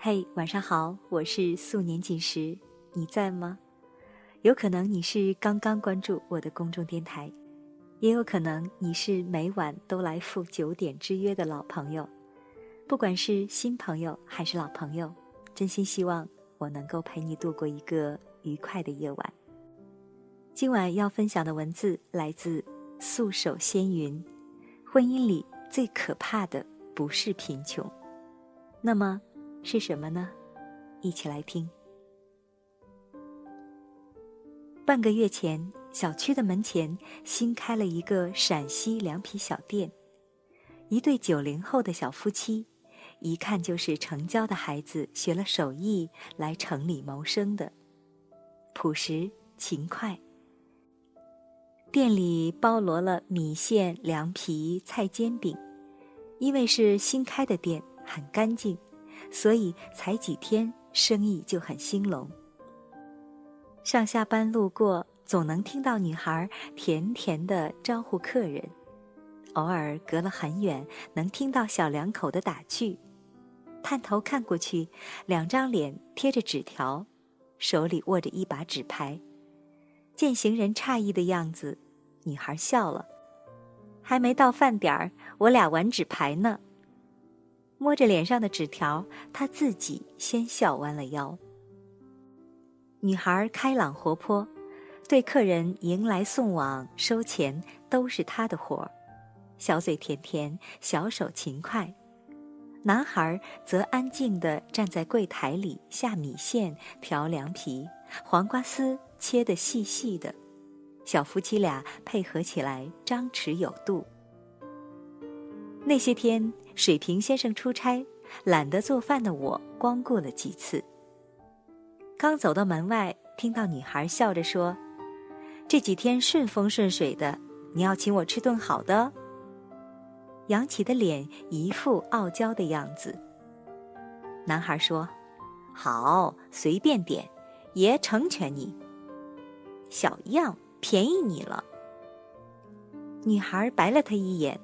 嘿，晚上好，我是素年锦时，你在吗？有可能你是刚刚关注我的公众电台，也有可能你是每晚都来赴九点之约的老朋友。不管是新朋友还是老朋友，真心希望我能够陪你度过一个愉快的夜晚。今晚要分享的文字来自素手仙云，婚姻里最可怕的不是贫穷，那么。是什么呢？一起来听。半个月前，小区的门前新开了一个陕西凉皮小店，一对九零后的小夫妻，一看就是城郊的孩子，学了手艺来城里谋生的，朴实勤快。店里包罗了米线、凉皮、菜煎饼，因为是新开的店，很干净。所以才几天，生意就很兴隆。上下班路过，总能听到女孩甜甜的招呼客人；偶尔隔了很远，能听到小两口的打趣。探头看过去，两张脸贴着纸条，手里握着一把纸牌。见行人诧异的样子，女孩笑了：“还没到饭点儿，我俩玩纸牌呢。”摸着脸上的纸条，他自己先笑弯了腰。女孩开朗活泼，对客人迎来送往、收钱都是她的活儿，小嘴甜甜，小手勤快。男孩则安静地站在柜台里下米线、调凉皮，黄瓜丝切得细细的，小夫妻俩配合起来张弛有度。那些天。水瓶先生出差，懒得做饭的我光顾了几次。刚走到门外，听到女孩笑着说：“这几天顺风顺水的，你要请我吃顿好的。”扬起的脸一副傲娇的样子。男孩说：“好，随便点，爷成全你。”小样，便宜你了。女孩白了他一眼。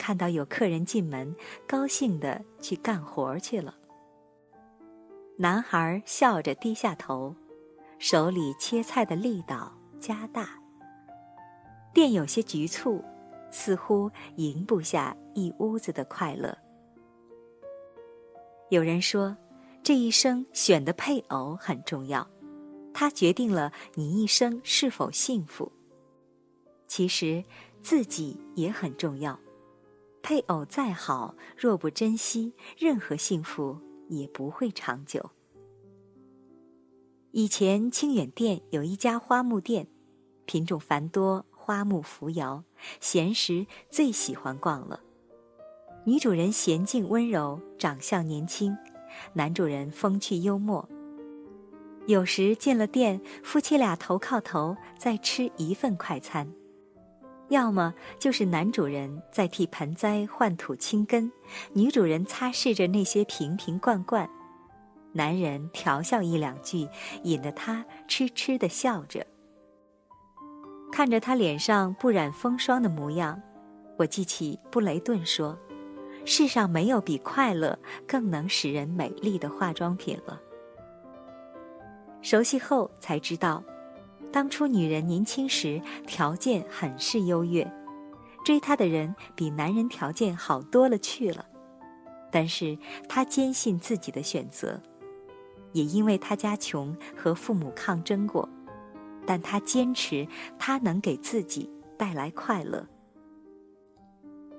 看到有客人进门，高兴的去干活去了。男孩笑着低下头，手里切菜的力道加大。店有些局促，似乎赢不下一屋子的快乐。有人说，这一生选的配偶很重要，它决定了你一生是否幸福。其实，自己也很重要。配偶再好，若不珍惜，任何幸福也不会长久。以前清远店有一家花木店，品种繁多，花木扶摇，闲时最喜欢逛了。女主人娴静温柔，长相年轻；男主人风趣幽默。有时进了店，夫妻俩头靠头，在吃一份快餐。要么就是男主人在替盆栽换土清根，女主人擦拭着那些瓶瓶罐罐，男人调笑一两句，引得她痴痴的笑着。看着他脸上不染风霜的模样，我记起布雷顿说：“世上没有比快乐更能使人美丽的化妆品了。”熟悉后才知道。当初女人年轻时条件很是优越，追她的人比男人条件好多了去了。但是她坚信自己的选择，也因为她家穷和父母抗争过，但她坚持她能给自己带来快乐。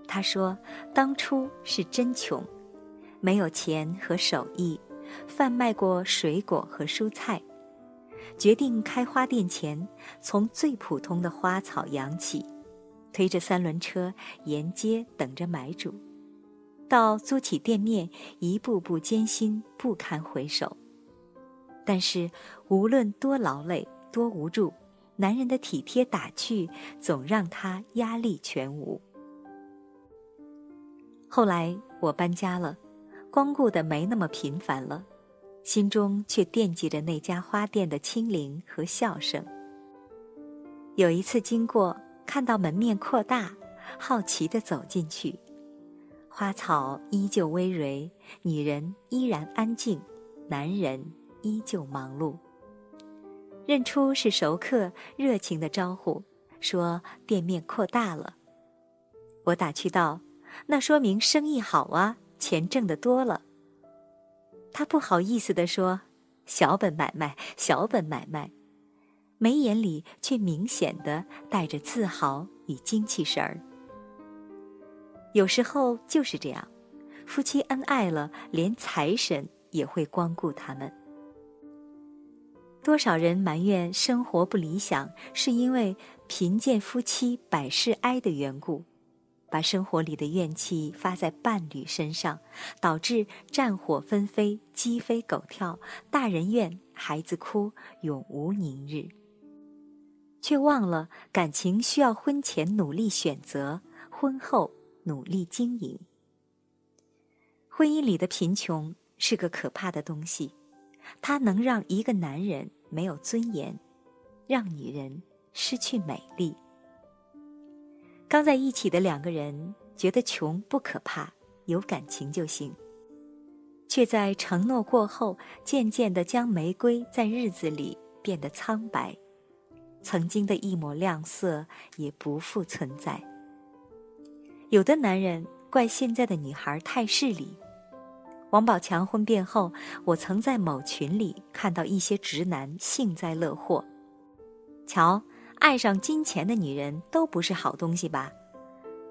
她说：“当初是真穷，没有钱和手艺，贩卖过水果和蔬菜。”决定开花店前，从最普通的花草养起，推着三轮车沿街等着买主，到租起店面，一步步艰辛不堪回首。但是无论多劳累多无助，男人的体贴打趣总让他压力全无。后来我搬家了，光顾的没那么频繁了。心中却惦记着那家花店的清灵和笑声。有一次经过，看到门面扩大，好奇地走进去，花草依旧葳蕤，女人依然安静，男人依旧忙碌。认出是熟客，热情的招呼，说店面扩大了。我打趣道：“那说明生意好啊，钱挣得多了。”他不好意思地说：“小本买卖，小本买卖。”眉眼里却明显的带着自豪与精气神儿。有时候就是这样，夫妻恩爱了，连财神也会光顾他们。多少人埋怨生活不理想，是因为贫贱夫妻百事哀的缘故，把生活里的怨气发在伴侣身上，导致战火纷飞、鸡飞狗跳，大人怨，孩子哭，永无宁日。却忘了感情需要婚前努力选择，婚后努力经营。婚姻里的贫穷是个可怕的东西，它能让一个男人没有尊严，让女人失去美丽。刚在一起的两个人觉得穷不可怕，有感情就行，却在承诺过后，渐渐的将玫瑰在日子里变得苍白。曾经的一抹亮色也不复存在。有的男人怪现在的女孩太势利。王宝强婚变后，我曾在某群里看到一些直男幸灾乐祸。瞧，爱上金钱的女人都不是好东西吧？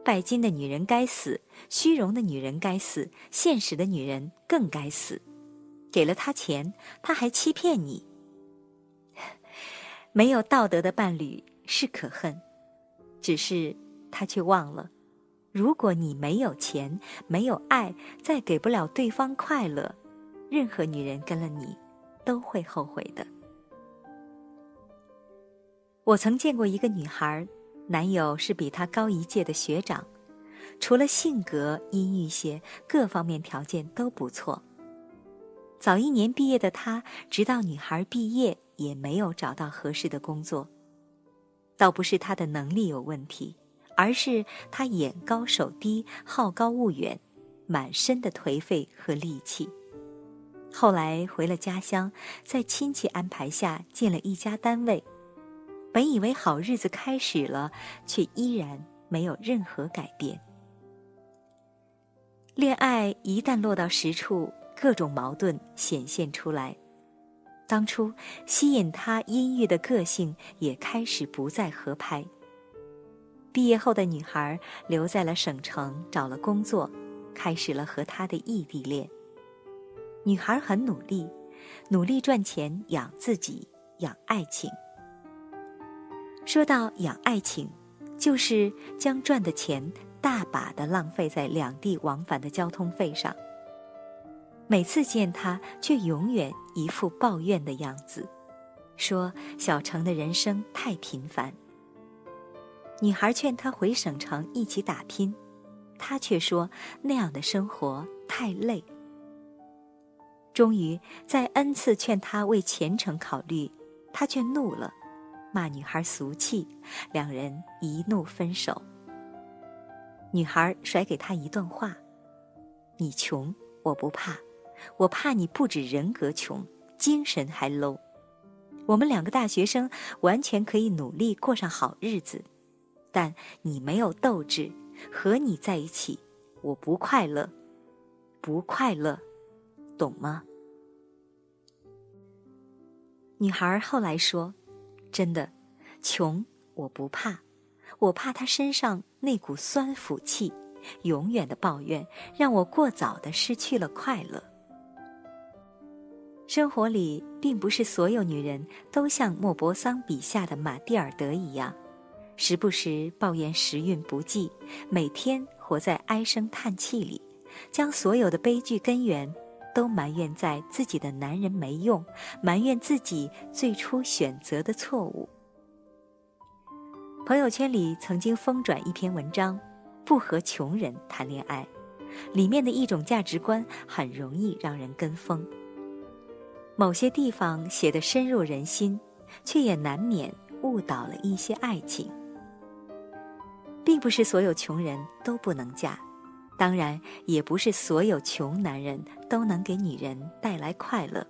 拜金的女人该死，虚荣的女人该死，现实的女人更该死。给了他钱，他还欺骗你。没有道德的伴侣是可恨，只是他却忘了，如果你没有钱、没有爱，再给不了对方快乐，任何女人跟了你都会后悔的。我曾见过一个女孩，男友是比她高一届的学长，除了性格阴郁些，各方面条件都不错。早一年毕业的他，直到女孩毕业。也没有找到合适的工作，倒不是他的能力有问题，而是他眼高手低、好高骛远，满身的颓废和戾气。后来回了家乡，在亲戚安排下进了一家单位，本以为好日子开始了，却依然没有任何改变。恋爱一旦落到实处，各种矛盾显现出来。当初吸引他阴郁的个性也开始不再合拍。毕业后的女孩留在了省城，找了工作，开始了和他的异地恋。女孩很努力，努力赚钱养自己，养爱情。说到养爱情，就是将赚的钱大把的浪费在两地往返的交通费上。每次见他，却永远一副抱怨的样子，说小城的人生太平凡。女孩劝他回省城一起打拼，他却说那样的生活太累。终于在 n 次劝他为前程考虑，他却怒了，骂女孩俗气，两人一怒分手。女孩甩给他一段话：“你穷，我不怕。”我怕你不止人格穷，精神还 low。我们两个大学生完全可以努力过上好日子，但你没有斗志，和你在一起我不快乐，不快乐，懂吗？女孩后来说：“真的，穷我不怕，我怕他身上那股酸腐气，永远的抱怨，让我过早的失去了快乐。”生活里并不是所有女人都像莫泊桑笔下的玛蒂尔德一样，时不时抱怨时运不济，每天活在唉声叹气里，将所有的悲剧根源都埋怨在自己的男人没用，埋怨自己最初选择的错误。朋友圈里曾经疯转一篇文章，不和穷人谈恋爱，里面的一种价值观很容易让人跟风。某些地方写的深入人心，却也难免误导了一些爱情。并不是所有穷人都不能嫁，当然，也不是所有穷男人都能给女人带来快乐。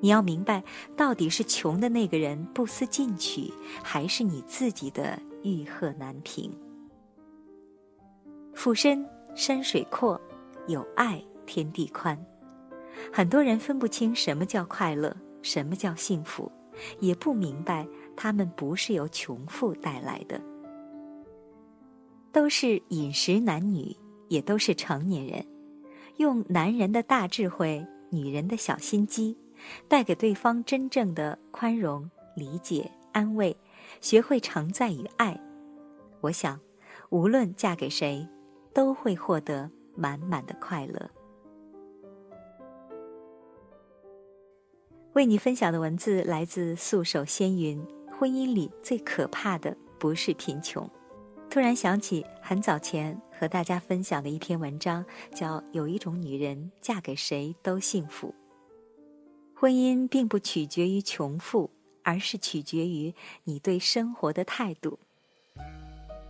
你要明白，到底是穷的那个人不思进取，还是你自己的欲壑难平？富身山水阔，有爱天地宽。很多人分不清什么叫快乐，什么叫幸福，也不明白他们不是由穷富带来的。都是饮食男女，也都是成年人，用男人的大智慧，女人的小心机。带给对方真正的宽容、理解、安慰，学会承载与爱。我想，无论嫁给谁，都会获得满满的快乐。为你分享的文字来自素手仙云。婚姻里最可怕的不是贫穷。突然想起很早前和大家分享的一篇文章，叫《有一种女人嫁给谁都幸福》。婚姻并不取决于穷富，而是取决于你对生活的态度。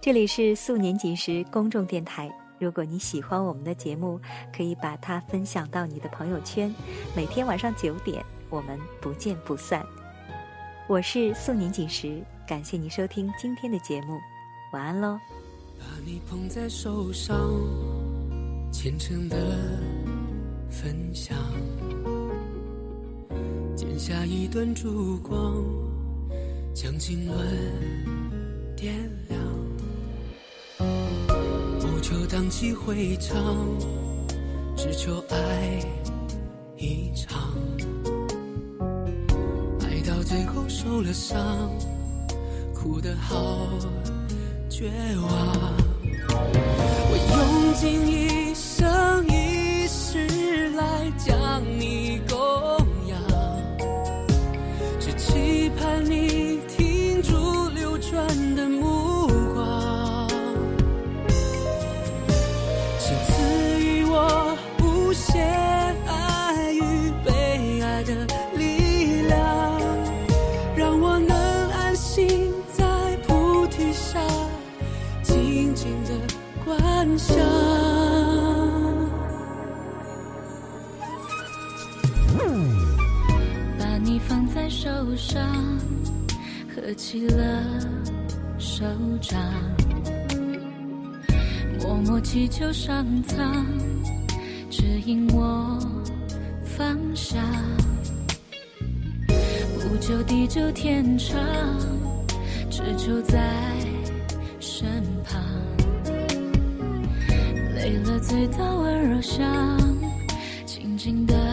这里是素年锦时公众电台，如果你喜欢我们的节目，可以把它分享到你的朋友圈。每天晚上九点，我们不见不散。我是素年锦时，感谢你收听今天的节目，晚安喽。把你捧在手上，虔诚的分享。剪下一段烛光，将经纶点亮。不求荡气回肠，只求爱一场。爱到最后受了伤，哭得好绝望。我用尽一生下，把你放在手上，合起了手掌，默默祈求上苍指引我方向。不求地久天长，只求在累了醉的温柔乡，静静的。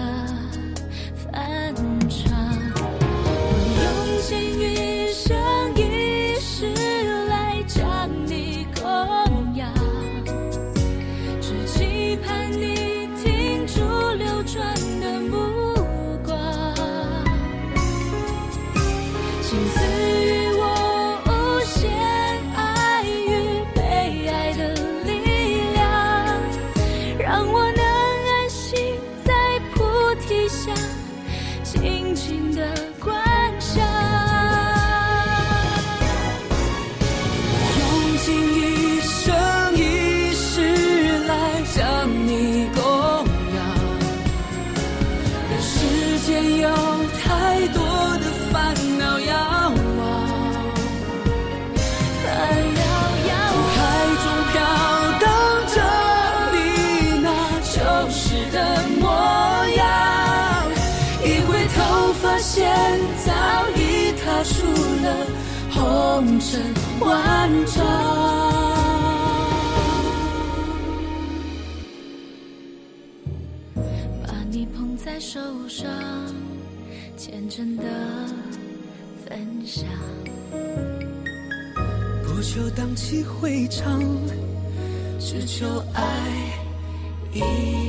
红尘万丈，把你捧在手上，虔诚的分享。不求荡气回肠，只求爱一。